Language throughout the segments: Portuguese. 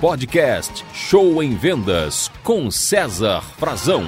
Podcast Show em Vendas com César Frazão.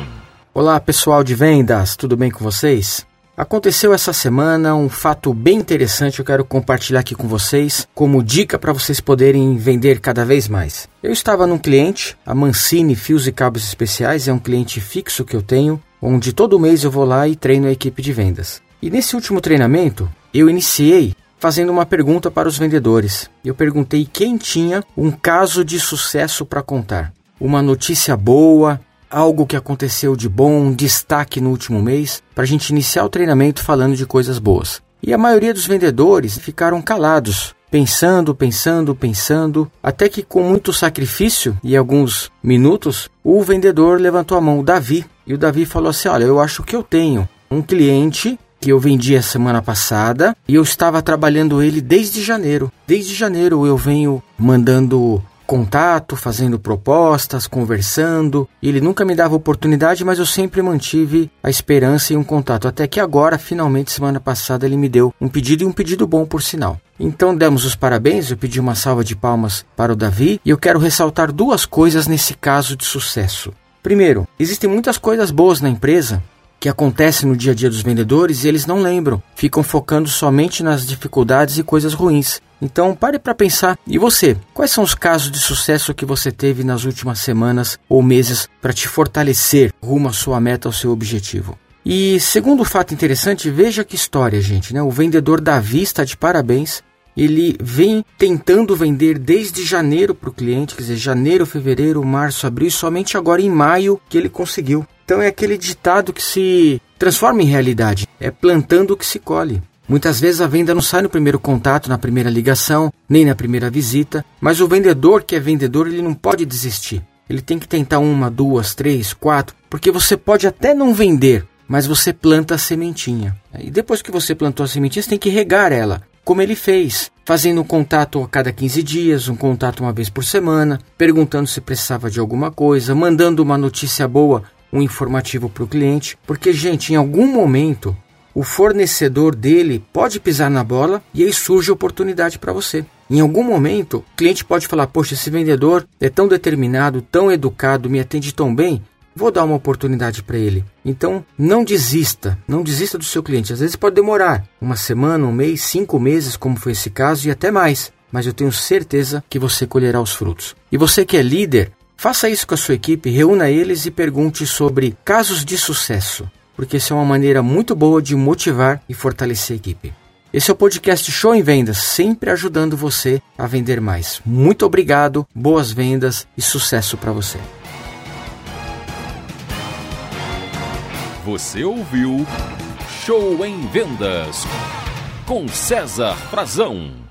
Olá pessoal de vendas, tudo bem com vocês? Aconteceu essa semana um fato bem interessante, eu quero compartilhar aqui com vocês como dica para vocês poderem vender cada vez mais. Eu estava num cliente, a Mancini Fios e Cabos Especiais, é um cliente fixo que eu tenho, onde todo mês eu vou lá e treino a equipe de vendas. E nesse último treinamento, eu iniciei fazendo uma pergunta para os vendedores. Eu perguntei quem tinha um caso de sucesso para contar. Uma notícia boa, algo que aconteceu de bom, um destaque no último mês, para a gente iniciar o treinamento falando de coisas boas. E a maioria dos vendedores ficaram calados, pensando, pensando, pensando, até que com muito sacrifício e alguns minutos, o vendedor levantou a mão, o Davi, e o Davi falou assim: Olha, eu acho que eu tenho um cliente que eu vendi a semana passada e eu estava trabalhando ele desde janeiro. Desde janeiro eu venho mandando contato, fazendo propostas, conversando. Ele nunca me dava oportunidade, mas eu sempre mantive a esperança e um contato. Até que agora, finalmente, semana passada, ele me deu um pedido e um pedido bom, por sinal. Então demos os parabéns, eu pedi uma salva de palmas para o Davi e eu quero ressaltar duas coisas nesse caso de sucesso. Primeiro, existem muitas coisas boas na empresa que acontece no dia a dia dos vendedores e eles não lembram, ficam focando somente nas dificuldades e coisas ruins. Então pare para pensar. E você? Quais são os casos de sucesso que você teve nas últimas semanas ou meses para te fortalecer rumo à sua meta, ao seu objetivo? E segundo fato interessante, veja que história, gente, né? O vendedor Davi está de parabéns. Ele vem tentando vender desde janeiro para o cliente, quer dizer, janeiro, fevereiro, março, abril, e somente agora em maio que ele conseguiu. Então é aquele ditado que se transforma em realidade. É plantando o que se colhe. Muitas vezes a venda não sai no primeiro contato, na primeira ligação, nem na primeira visita, mas o vendedor que é vendedor, ele não pode desistir. Ele tem que tentar uma, duas, três, quatro, porque você pode até não vender, mas você planta a sementinha. E depois que você plantou a sementinha, você tem que regar ela, como ele fez, fazendo um contato a cada 15 dias, um contato uma vez por semana, perguntando se precisava de alguma coisa, mandando uma notícia boa um informativo para o cliente, porque, gente, em algum momento o fornecedor dele pode pisar na bola e aí surge oportunidade para você. Em algum momento, o cliente pode falar: Poxa, esse vendedor é tão determinado, tão educado, me atende tão bem, vou dar uma oportunidade para ele. Então, não desista, não desista do seu cliente. Às vezes pode demorar uma semana, um mês, cinco meses, como foi esse caso, e até mais. Mas eu tenho certeza que você colherá os frutos. E você que é líder, Faça isso com a sua equipe, reúna eles e pergunte sobre casos de sucesso, porque isso é uma maneira muito boa de motivar e fortalecer a equipe. Esse é o podcast Show em Vendas, sempre ajudando você a vender mais. Muito obrigado, boas vendas e sucesso para você. Você ouviu Show em Vendas com César Frazão.